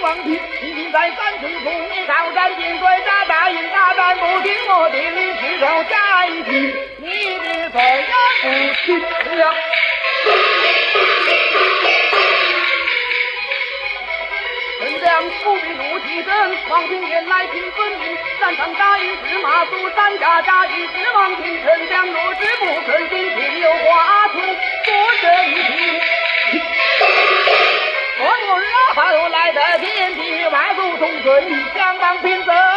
父你高山进水打大营大战不听我的你只手加一句，你的罪也不轻了。丞相不必怒气生，王平原来听分明，战场打赢是马祖，三下扎击是王平，丞相若是 không giới thì trang đang thiên giới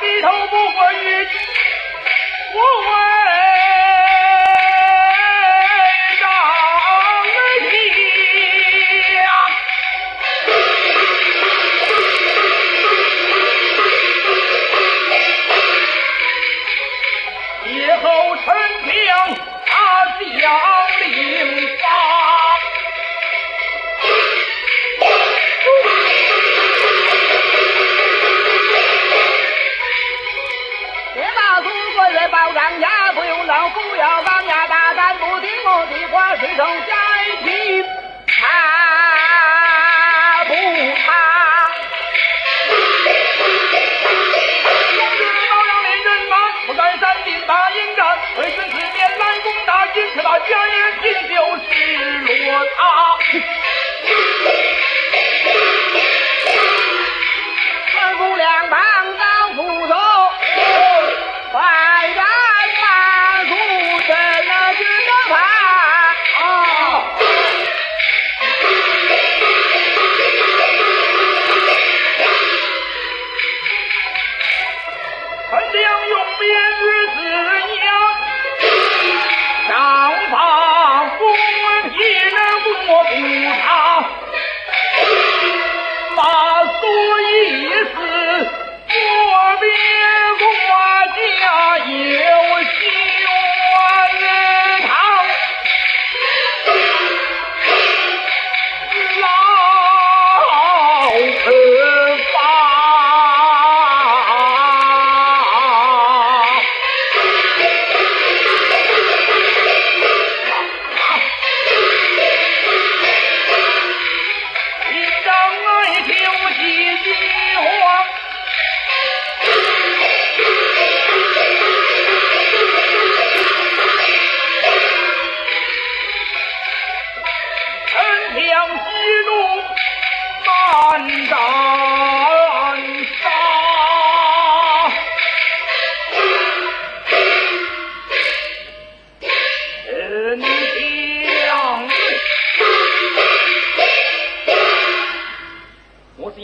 低头不过玉，不问。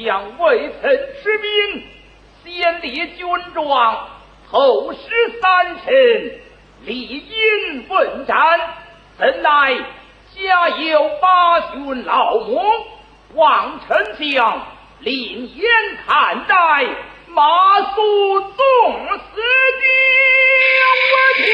将未曾吃兵，先列军状，后使三臣，理应奋战。怎奈家有八旬老母，望丞相另眼看待，马谡纵死将